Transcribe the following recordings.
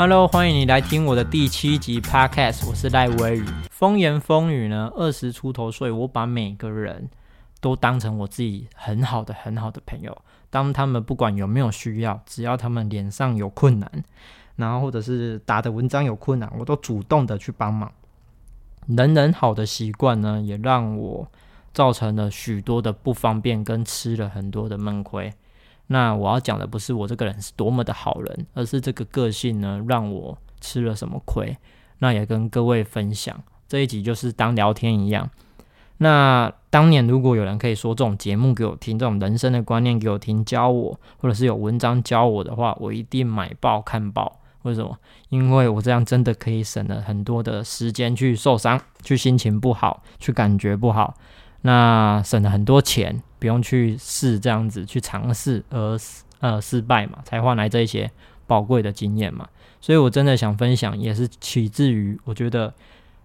Hello，欢迎你来听我的第七集 Podcast，我是赖威宇。风言风语呢，二十出头岁，我把每个人都当成我自己很好的、很好的朋友。当他们不管有没有需要，只要他们脸上有困难，然后或者是打的文章有困难，我都主动的去帮忙。人人好的习惯呢，也让我造成了许多的不方便，跟吃了很多的闷亏。那我要讲的不是我这个人是多么的好人，而是这个个性呢，让我吃了什么亏。那也跟各位分享这一集，就是当聊天一样。那当年如果有人可以说这种节目给我听，这种人生的观念给我听，教我，或者是有文章教我的话，我一定买报看报。为什么？因为我这样真的可以省了很多的时间去受伤，去心情不好，去感觉不好。那省了很多钱，不用去试这样子去尝试而呃失败嘛，才换来这一些宝贵的经验嘛。所以我真的想分享，也是起自于我觉得，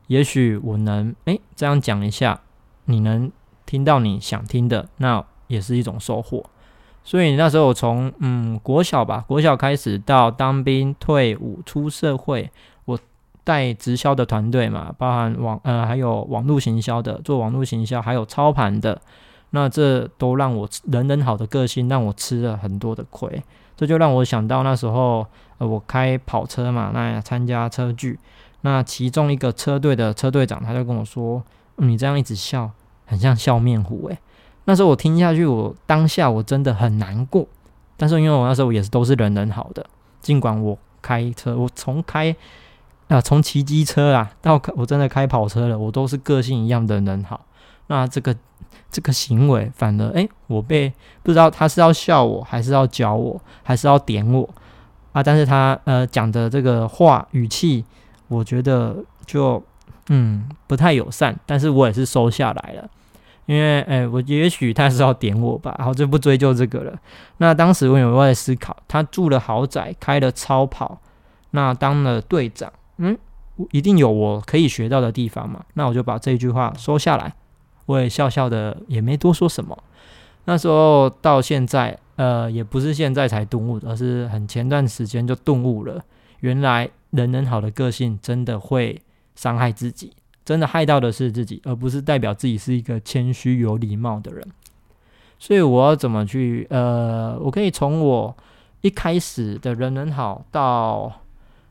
也许我能诶这样讲一下，你能听到你想听的，那也是一种收获。所以那时候我从嗯国小吧，国小开始到当兵退伍出社会。我带直销的团队嘛，包含网呃还有网络行销的，做网络行销，还有操盘的，那这都让我人人好的个性让我吃了很多的亏，这就让我想到那时候呃我开跑车嘛，那参加车聚，那其中一个车队的车队长他就跟我说，你这样一直笑，很像笑面虎诶。那时候我听下去，我当下我真的很难过，但是因为我那时候也是都是人人好的，尽管我开车，我从开。啊，从骑机车啊到我真的开跑车了，我都是个性一样的人好。那这个这个行为，反而哎，我被不知道他是要笑我，还是要教我，还是要点我啊？但是他呃讲的这个话语气，我觉得就嗯不太友善，但是我也是收下来了，因为哎，我也许他是要点我吧，然后就不追究这个了。那当时我有在思考，他住了豪宅，开了超跑，那当了队长。嗯，一定有我可以学到的地方嘛？那我就把这句话收下来，我也笑笑的，也没多说什么。那时候到现在，呃，也不是现在才顿悟，而是很前段时间就顿悟了。原来人人好的个性真的会伤害自己，真的害到的是自己，而不是代表自己是一个谦虚有礼貌的人。所以我要怎么去？呃，我可以从我一开始的人人好到。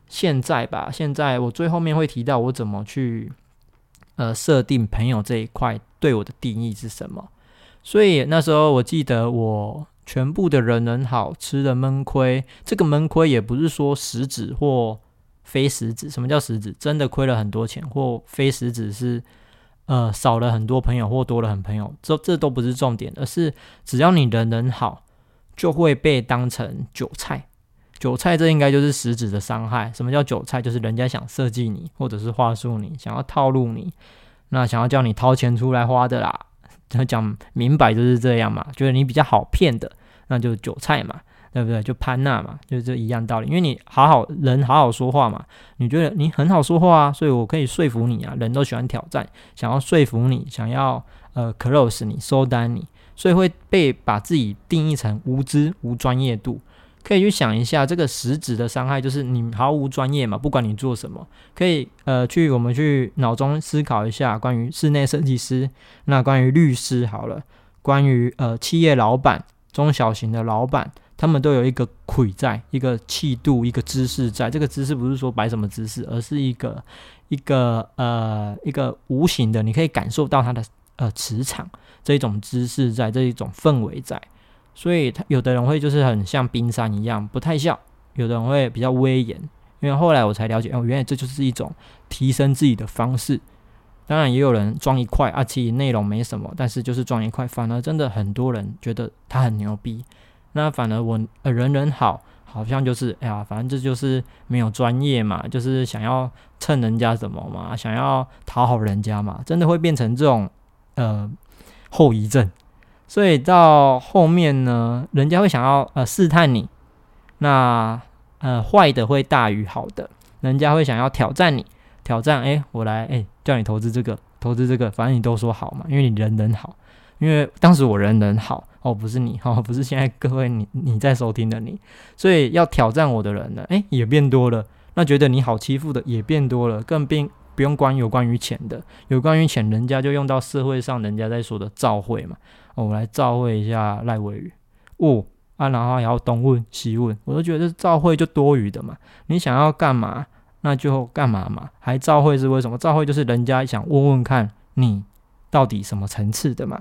现在吧，现在我最后面会提到我怎么去呃设定朋友这一块对我的定义是什么。所以那时候我记得我全部的人人好吃的闷亏，这个闷亏也不是说实质或非实质。什么叫实质？真的亏了很多钱，或非实质是呃少了很多朋友或多了很朋友，这这都不是重点，而是只要你人人好，就会被当成韭菜。韭菜，这应该就是实质的伤害。什么叫韭菜？就是人家想设计你，或者是话术你，想要套路你，那想要叫你掏钱出来花的啦。他讲明白就是这样嘛，觉得你比较好骗的，那就韭菜嘛，对不对？就潘娜嘛，就是这一样道理。因为你好好人好好说话嘛，你觉得你很好说话啊，所以我可以说服你啊。人都喜欢挑战，想要说服你，想要呃 close 你，收单你，所以会被把自己定义成无知、无专业度。可以去想一下，这个实质的伤害就是你毫无专业嘛，不管你做什么，可以呃去我们去脑中思考一下，关于室内设计师，那关于律师好了，关于呃企业老板、中小型的老板，他们都有一个魁在，一个气度，一个姿势在。这个姿势不是说摆什么姿势，而是一个 一个呃一个无形的，你可以感受到他的呃磁场这一种姿势在，这一种氛围在。所以，他有的人会就是很像冰山一样，不太笑；有的人会比较威严。因为后来我才了解，哦，原来这就是一种提升自己的方式。当然，也有人装一块，啊，其实内容没什么，但是就是装一块，反而真的很多人觉得他很牛逼。那反而我呃人人好，好像就是哎呀，反正这就是没有专业嘛，就是想要蹭人家什么嘛，想要讨好人家嘛，真的会变成这种呃后遗症。所以到后面呢，人家会想要呃试探你，那呃坏的会大于好的，人家会想要挑战你，挑战哎我来哎叫你投资这个投资这个，反正你都说好嘛，因为你人人好，因为当时我人人好哦，不是你 哦，不是现在各位你你在收听的你，所以要挑战我的人呢，哎也变多了，那觉得你好欺负的也变多了，更并不用关有关于钱的，有关于钱，人家就用到社会上人家在说的召会嘛。哦，我来照会一下赖伟宇。哦，啊，然后然后东问西问，我都觉得照会就多余的嘛，你想要干嘛，那就干嘛嘛，还照会是为什么？照会就是人家想问问看你到底什么层次的嘛，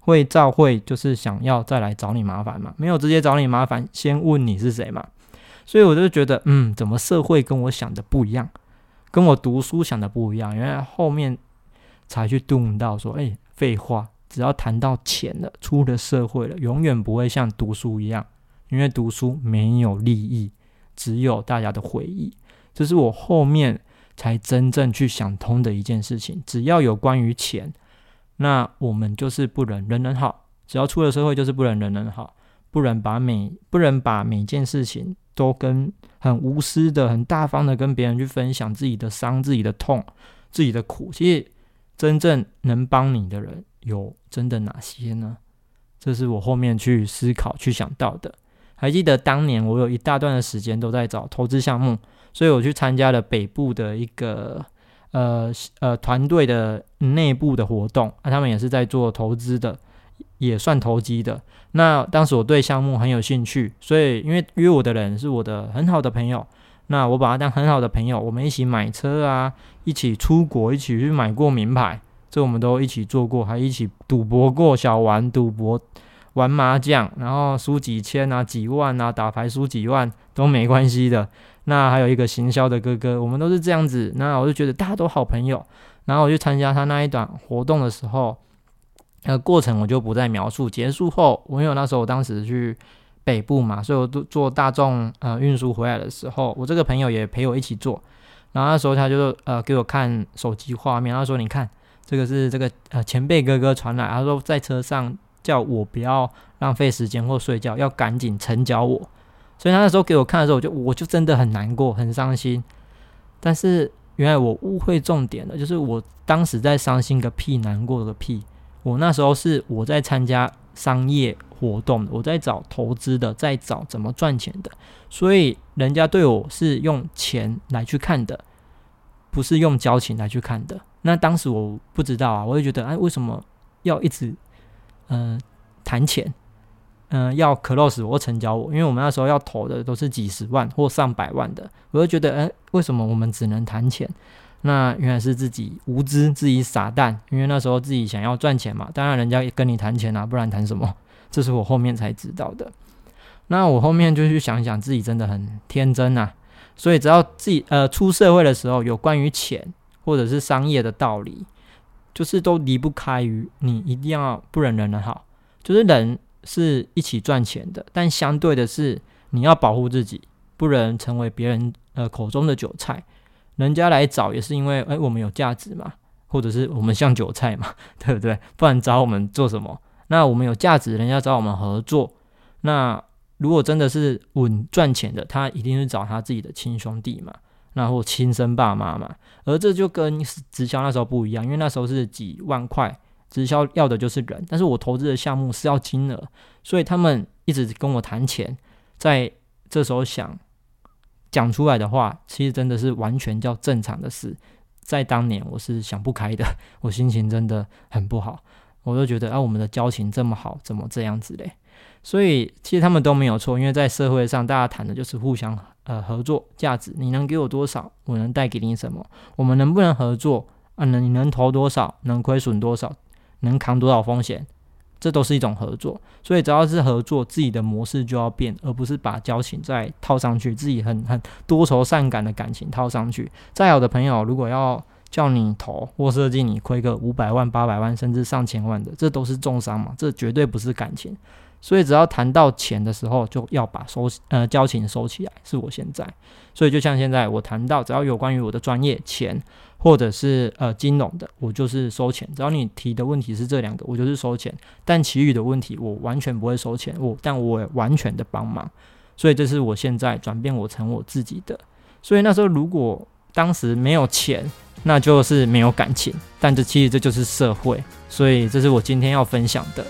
会照会就是想要再来找你麻烦嘛，没有直接找你麻烦，先问你是谁嘛。所以我就觉得嗯怎么社会跟我想的不一样，跟我读书想的不一样，原来后面才去动到说，哎，废话。只要谈到钱了，出了社会了，永远不会像读书一样，因为读书没有利益，只有大家的回忆。这是我后面才真正去想通的一件事情。只要有关于钱。那我们就是不能人人好，只要出了社会就是不能人人好，不能把每不能把每件事情都跟很无私的、很大方的跟别人去分享自己的伤、自己的痛、自己的苦。其实真正能帮你的人有真的哪些呢？这是我后面去思考、去想到的。还记得当年我有一大段的时间都在找投资项目，所以我去参加了北部的一个。呃呃，团队的内部的活动，那他们也是在做投资的，也算投机的。那当时我对项目很有兴趣，所以因为约我的人是我的很好的朋友，那我把他当很好的朋友，我们一起买车啊，一起出国，一起去买过名牌，这我们都一起做过，还一起赌博过，小玩赌博，玩麻将，然后输几千啊、几万啊，打牌输几万都没关系的。那还有一个行销的哥哥，我们都是这样子。那我就觉得大家都好朋友。然后我去参加他那一段活动的时候，呃，过程我就不再描述。结束后，我因为那时候我当时去北部嘛，所以我都坐大众呃运输回来的时候，我这个朋友也陪我一起坐。然后那时候他就呃给我看手机画面，他说：“你看，这个是这个呃前辈哥哥传来，他说在车上叫我不要浪费时间或睡觉，要赶紧成交我。”所以他那时候给我看的时候，我就我就真的很难过，很伤心。但是原来我误会重点了，就是我当时在伤心个屁，难过个屁。我那时候是我在参加商业活动，我在找投资的，在找怎么赚钱的。所以人家对我是用钱来去看的，不是用交情来去看的。那当时我不知道啊，我就觉得哎，为什么要一直嗯谈钱？嗯，要 close 我成交我，因为我们那时候要投的都是几十万或上百万的，我就觉得，哎，为什么我们只能谈钱？那原来是自己无知，自己傻蛋，因为那时候自己想要赚钱嘛，当然人家也跟你谈钱啊，不然谈什么？这是我后面才知道的。那我后面就去想想，自己真的很天真啊。所以只要自己呃出社会的时候，有关于钱或者是商业的道理，就是都离不开于你一定要不忍人的好，就是人。是一起赚钱的，但相对的是，你要保护自己，不能成为别人呃口中的韭菜。人家来找也是因为，哎，我们有价值嘛，或者是我们像韭菜嘛，对不对？不然找我们做什么？那我们有价值，人家找我们合作。那如果真的是稳赚钱的，他一定是找他自己的亲兄弟嘛，那或亲生爸妈嘛。而这就跟直销那时候不一样，因为那时候是几万块。直销要的就是人，但是我投资的项目是要金额，所以他们一直跟我谈钱，在这时候想讲出来的话，其实真的是完全叫正常的事。在当年我是想不开的，我心情真的很不好，我就觉得啊，我们的交情这么好，怎么这样子嘞？所以其实他们都没有错，因为在社会上大家谈的就是互相呃合作价值，你能给我多少，我能带给你什么，我们能不能合作啊？能你能投多少，能亏损多少？能扛多少风险，这都是一种合作。所以只要是合作，自己的模式就要变，而不是把交情再套上去，自己很很多愁善感的感情套上去。再好的朋友，如果要叫你投或设计你亏个五百万、八百万，甚至上千万的，这都是重伤嘛，这绝对不是感情。所以只要谈到钱的时候，就要把收呃交情收起来。是我现在，所以就像现在我谈到，只要有关于我的专业钱。或者是呃金融的，我就是收钱。只要你提的问题是这两个，我就是收钱。但其余的问题，我完全不会收钱。我但我完全的帮忙。所以这是我现在转变我成我自己的。所以那时候如果当时没有钱，那就是没有感情。但这其实这就是社会。所以这是我今天要分享的。